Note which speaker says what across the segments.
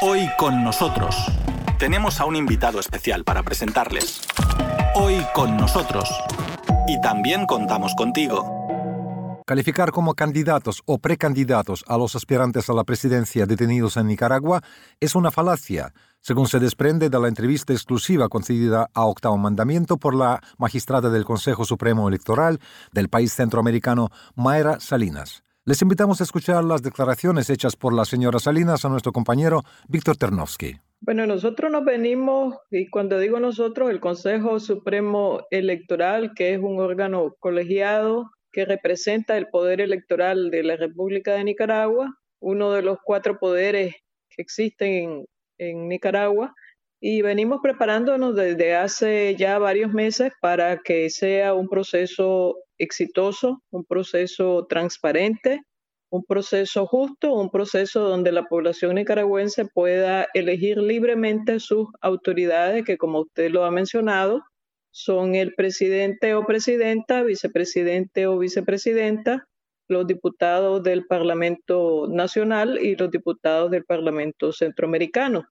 Speaker 1: Hoy con nosotros tenemos a un invitado especial para presentarles. Hoy con nosotros. Y también contamos contigo.
Speaker 2: Calificar como candidatos o precandidatos a los aspirantes a la presidencia detenidos en Nicaragua es una falacia, según se desprende de la entrevista exclusiva concedida a Octavo Mandamiento por la magistrada del Consejo Supremo Electoral del país centroamericano, Mayra Salinas. Les invitamos a escuchar las declaraciones hechas por la señora Salinas a nuestro compañero Víctor Ternovsky.
Speaker 3: Bueno, nosotros nos venimos, y cuando digo nosotros, el Consejo Supremo Electoral, que es un órgano colegiado que representa el poder electoral de la República de Nicaragua, uno de los cuatro poderes que existen en, en Nicaragua, y venimos preparándonos desde hace ya varios meses para que sea un proceso exitoso, un proceso transparente, un proceso justo, un proceso donde la población nicaragüense pueda elegir libremente sus autoridades, que como usted lo ha mencionado, son el presidente o presidenta, vicepresidente o vicepresidenta, los diputados del Parlamento Nacional y los diputados del Parlamento Centroamericano.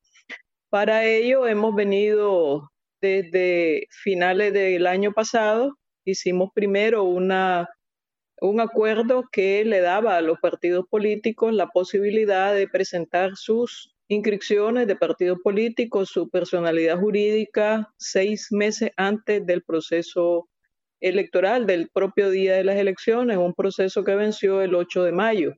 Speaker 3: Para ello hemos venido desde finales del año pasado hicimos primero una, un acuerdo que le daba a los partidos políticos la posibilidad de presentar sus inscripciones de partidos políticos, su personalidad jurídica, seis meses antes del proceso electoral, del propio día de las elecciones, un proceso que venció el 8 de mayo.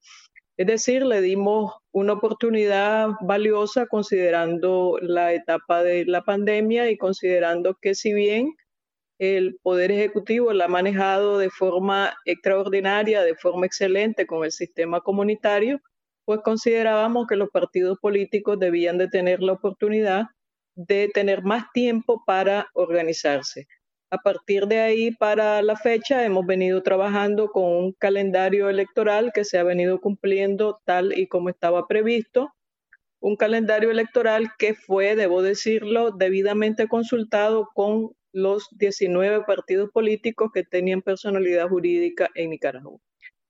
Speaker 3: Es decir, le dimos una oportunidad valiosa considerando la etapa de la pandemia y considerando que si bien el Poder Ejecutivo la ha manejado de forma extraordinaria, de forma excelente con el sistema comunitario, pues considerábamos que los partidos políticos debían de tener la oportunidad de tener más tiempo para organizarse. A partir de ahí, para la fecha, hemos venido trabajando con un calendario electoral que se ha venido cumpliendo tal y como estaba previsto, un calendario electoral que fue, debo decirlo, debidamente consultado con los 19 partidos políticos que tenían personalidad jurídica en Nicaragua.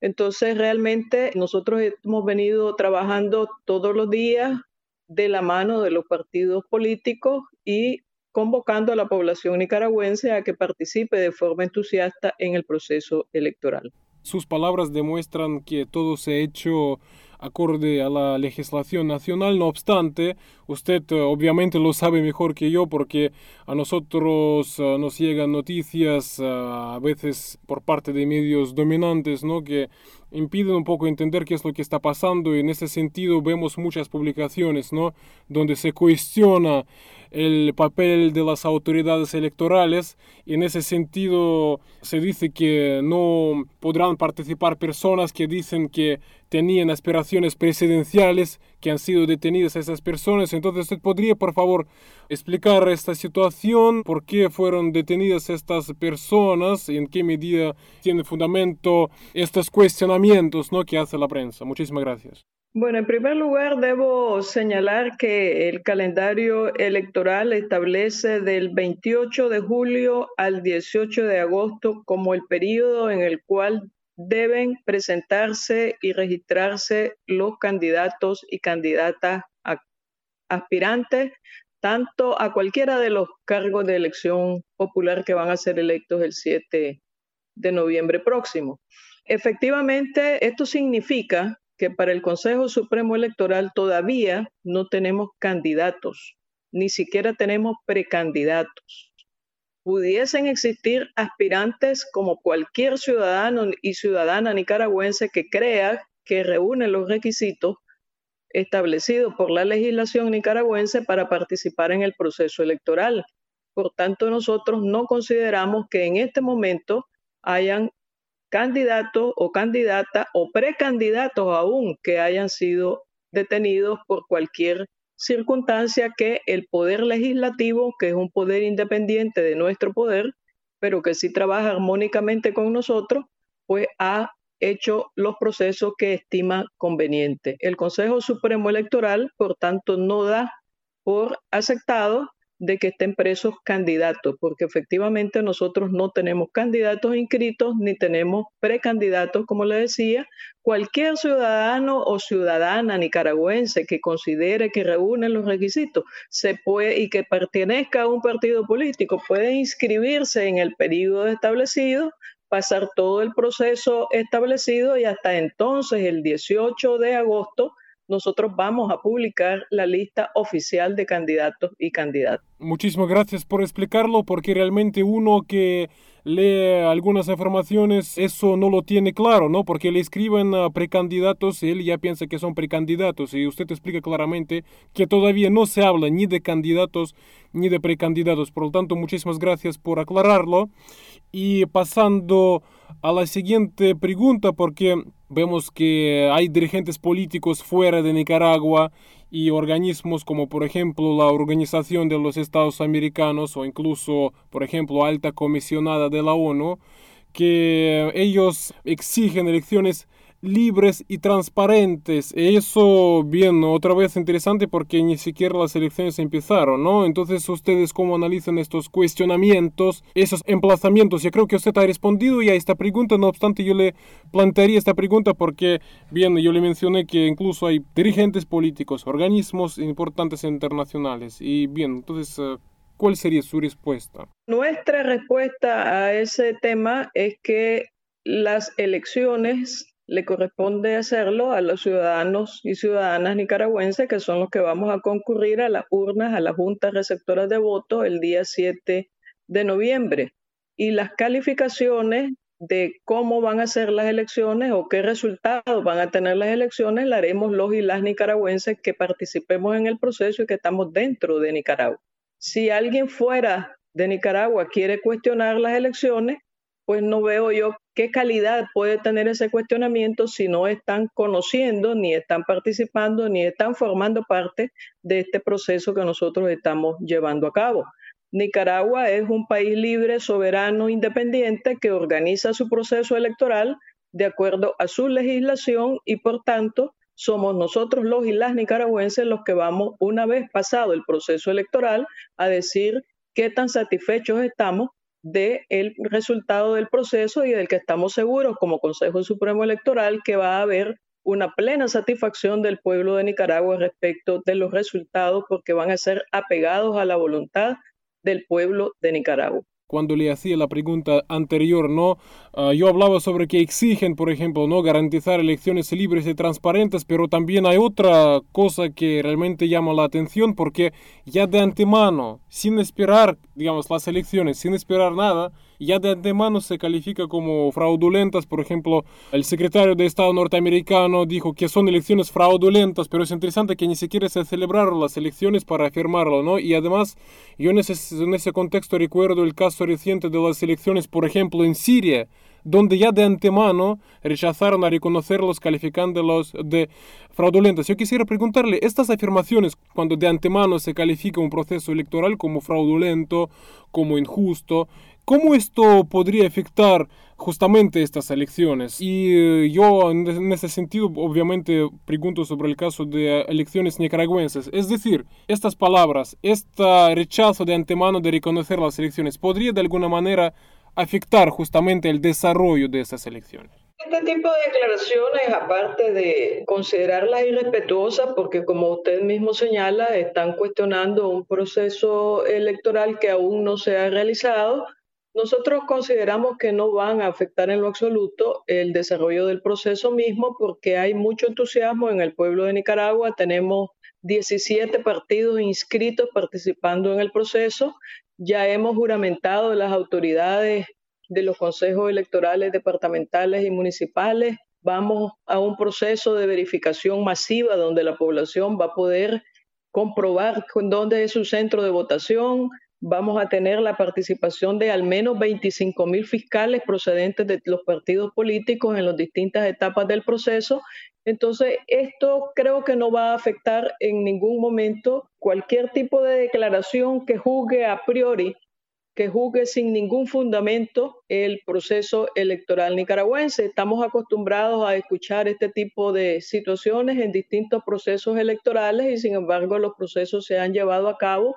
Speaker 3: Entonces, realmente nosotros hemos venido trabajando todos los días de la mano de los partidos políticos y convocando a la población nicaragüense a que participe de forma entusiasta en el proceso electoral.
Speaker 4: Sus palabras demuestran que todo se ha hecho acorde a la legislación nacional. No obstante, usted eh, obviamente lo sabe mejor que yo porque a nosotros eh, nos llegan noticias eh, a veces por parte de medios dominantes, ¿no? Que impiden un poco entender qué es lo que está pasando y en ese sentido vemos muchas publicaciones, ¿no? Donde se cuestiona el papel de las autoridades electorales y en ese sentido se dice que no podrán participar personas que dicen que tenían aspiraciones presidenciales, que han sido detenidas esas personas. Entonces, ¿usted podría, por favor, explicar esta situación? ¿Por qué fueron detenidas estas personas? ¿Y en qué medida tiene fundamento estos cuestionamientos ¿no? que hace la prensa? Muchísimas gracias.
Speaker 3: Bueno, en primer lugar, debo señalar que el calendario electoral establece del 28 de julio al 18 de agosto como el periodo en el cual deben presentarse y registrarse los candidatos y candidatas aspirantes tanto a cualquiera de los cargos de elección popular que van a ser electos el 7 de noviembre próximo. Efectivamente, esto significa que para el Consejo Supremo Electoral todavía no tenemos candidatos, ni siquiera tenemos precandidatos. Pudiesen existir aspirantes como cualquier ciudadano y ciudadana nicaragüense que crea que reúne los requisitos establecidos por la legislación nicaragüense para participar en el proceso electoral. Por tanto, nosotros no consideramos que en este momento hayan candidatos o candidatas o precandidatos aún que hayan sido detenidos por cualquier circunstancia que el poder legislativo, que es un poder independiente de nuestro poder, pero que sí trabaja armónicamente con nosotros, pues ha hecho los procesos que estima conveniente. El Consejo Supremo Electoral, por tanto, no da por aceptado de que estén presos candidatos, porque efectivamente nosotros no tenemos candidatos inscritos ni tenemos precandidatos, como le decía. Cualquier ciudadano o ciudadana nicaragüense que considere que reúne los requisitos se puede, y que pertenezca a un partido político puede inscribirse en el periodo establecido pasar todo el proceso establecido y hasta entonces, el 18 de agosto, nosotros vamos a publicar la lista oficial de candidatos y candidatas.
Speaker 4: Muchísimas gracias por explicarlo, porque realmente uno que lee algunas informaciones, eso no lo tiene claro, ¿no? Porque le escriben a precandidatos y él ya piensa que son precandidatos y usted explica claramente que todavía no se habla ni de candidatos ni de precandidatos. Por lo tanto, muchísimas gracias por aclararlo. Y pasando a la siguiente pregunta, porque vemos que hay dirigentes políticos fuera de Nicaragua y organismos como por ejemplo la Organización de los Estados Americanos o incluso por ejemplo Alta Comisionada de la ONU, que ellos exigen elecciones libres y transparentes. Eso, bien, otra vez interesante porque ni siquiera las elecciones empezaron, ¿no? Entonces, ¿ustedes cómo analizan estos cuestionamientos, esos emplazamientos? Yo creo que usted ha respondido ya a esta pregunta, no obstante, yo le plantearía esta pregunta porque, bien, yo le mencioné que incluso hay dirigentes políticos, organismos importantes internacionales. Y bien, entonces, eh, ¿cuál sería su respuesta?
Speaker 3: Nuestra respuesta a ese tema es que las elecciones le corresponde hacerlo a los ciudadanos y ciudadanas nicaragüenses, que son los que vamos a concurrir a las urnas, a las juntas receptoras de votos el día 7 de noviembre. Y las calificaciones de cómo van a ser las elecciones o qué resultados van a tener las elecciones, las haremos los y las nicaragüenses que participemos en el proceso y que estamos dentro de Nicaragua. Si alguien fuera de Nicaragua quiere cuestionar las elecciones, pues no veo yo qué calidad puede tener ese cuestionamiento si no están conociendo, ni están participando, ni están formando parte de este proceso que nosotros estamos llevando a cabo. Nicaragua es un país libre, soberano, independiente que organiza su proceso electoral de acuerdo a su legislación y por tanto somos nosotros los y las nicaragüenses los que vamos, una vez pasado el proceso electoral, a decir qué tan satisfechos estamos del resultado del proceso y del que estamos seguros como Consejo Supremo Electoral que va a haber una plena satisfacción del pueblo de Nicaragua respecto de los resultados porque van a ser apegados a la voluntad del pueblo de Nicaragua
Speaker 4: cuando le hacía la pregunta anterior, ¿no? Ah, yo hablaba sobre que exigen, por ejemplo, ¿no? Garantizar elecciones libres y transparentes, pero también hay otra cosa que realmente llama la atención porque ya de antemano, sin esperar, digamos, las elecciones, sin esperar nada, ya de antemano se califica como fraudulentas. Por ejemplo, el secretario de Estado norteamericano dijo que son elecciones fraudulentas, pero es interesante que ni siquiera se celebraron las elecciones para afirmarlo, ¿no? Y además, yo en ese, contexto recuerdo el caso reciente de las elecciones, por ejemplo, en Siria, donde ya de antemano rechazaron a reconocerlos calificándolos de fraudulentos. Yo quisiera preguntarle, estas afirmaciones, cuando de antemano se califica un proceso electoral como fraudulento, como injusto, ¿Cómo esto podría afectar justamente estas elecciones? Y eh, yo en ese sentido obviamente pregunto sobre el caso de elecciones nicaragüenses. Es decir, estas palabras, este rechazo de antemano de reconocer las elecciones, ¿podría de alguna manera afectar justamente el desarrollo de esas elecciones?
Speaker 3: Este tipo de declaraciones, aparte de considerarlas irrespetuosas, porque como usted mismo señala, están cuestionando un proceso electoral que aún no se ha realizado, nosotros consideramos que no van a afectar en lo absoluto el desarrollo del proceso mismo porque hay mucho entusiasmo en el pueblo de Nicaragua. Tenemos 17 partidos inscritos participando en el proceso. Ya hemos juramentado las autoridades de los consejos electorales departamentales y municipales. Vamos a un proceso de verificación masiva donde la población va a poder comprobar dónde es su centro de votación, vamos a tener la participación de al menos 25 mil fiscales procedentes de los partidos políticos en las distintas etapas del proceso. Entonces, esto creo que no va a afectar en ningún momento cualquier tipo de declaración que juzgue a priori, que juzgue sin ningún fundamento el proceso electoral nicaragüense. Estamos acostumbrados a escuchar este tipo de situaciones en distintos procesos electorales y sin embargo los procesos se han llevado a cabo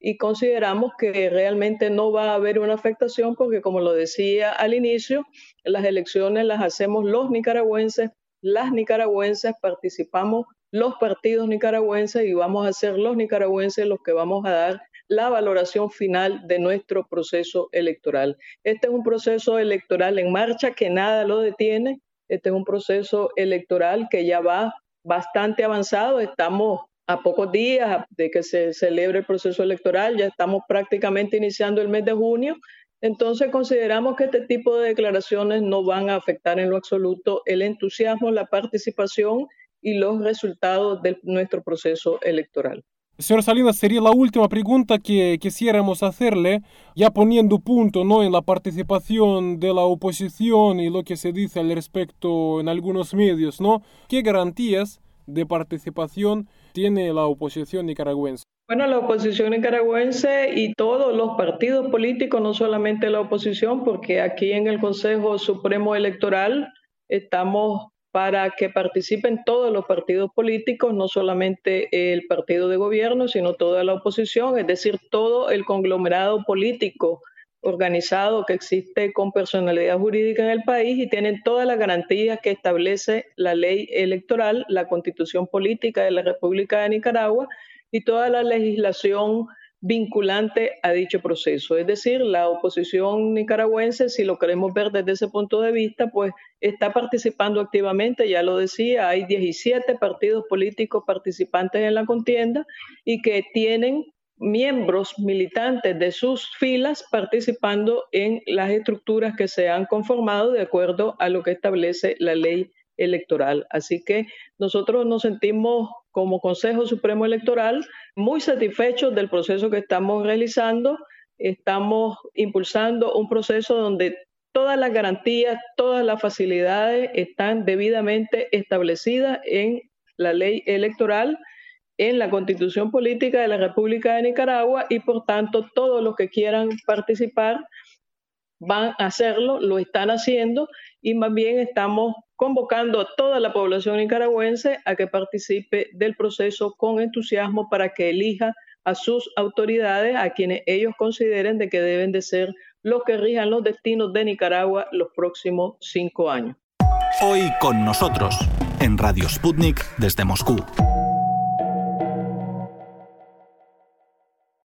Speaker 3: y consideramos que realmente no va a haber una afectación porque, como lo decía al inicio, las elecciones las hacemos los nicaragüenses, las nicaragüenses participamos los partidos nicaragüenses y vamos a ser los nicaragüenses los que vamos a dar la valoración final de nuestro proceso electoral. Este es un proceso electoral en marcha que nada lo detiene. Este es un proceso electoral que ya va bastante avanzado. Estamos a pocos días de que se celebre el proceso electoral, ya estamos prácticamente iniciando el mes de junio, entonces consideramos que este tipo de declaraciones no van a afectar en lo absoluto el entusiasmo, la participación y los resultados de nuestro proceso electoral.
Speaker 4: Señor Salinas, sería la última pregunta que quisiéramos hacerle, ya poniendo punto ¿no? en la participación de la oposición y lo que se dice al respecto en algunos medios, ¿no? ¿Qué garantías de participación tiene la oposición nicaragüense?
Speaker 3: Bueno, la oposición nicaragüense y todos los partidos políticos, no solamente la oposición, porque aquí en el Consejo Supremo Electoral estamos para que participen todos los partidos políticos, no solamente el partido de gobierno, sino toda la oposición, es decir, todo el conglomerado político organizado que existe con personalidad jurídica en el país y tienen todas las garantías que establece la ley electoral, la constitución política de la República de Nicaragua y toda la legislación vinculante a dicho proceso. Es decir, la oposición nicaragüense, si lo queremos ver desde ese punto de vista, pues está participando activamente, ya lo decía, hay 17 partidos políticos participantes en la contienda y que tienen miembros militantes de sus filas participando en las estructuras que se han conformado de acuerdo a lo que establece la ley electoral. Así que nosotros nos sentimos como Consejo Supremo Electoral muy satisfechos del proceso que estamos realizando. Estamos impulsando un proceso donde todas las garantías, todas las facilidades están debidamente establecidas en la ley electoral en la constitución política de la República de Nicaragua y por tanto todos los que quieran participar van a hacerlo, lo están haciendo y más bien estamos convocando a toda la población nicaragüense a que participe del proceso con entusiasmo para que elija a sus autoridades, a quienes ellos consideren de que deben de ser los que rijan los destinos de Nicaragua los próximos cinco años.
Speaker 1: Hoy con nosotros, en Radio Sputnik desde Moscú.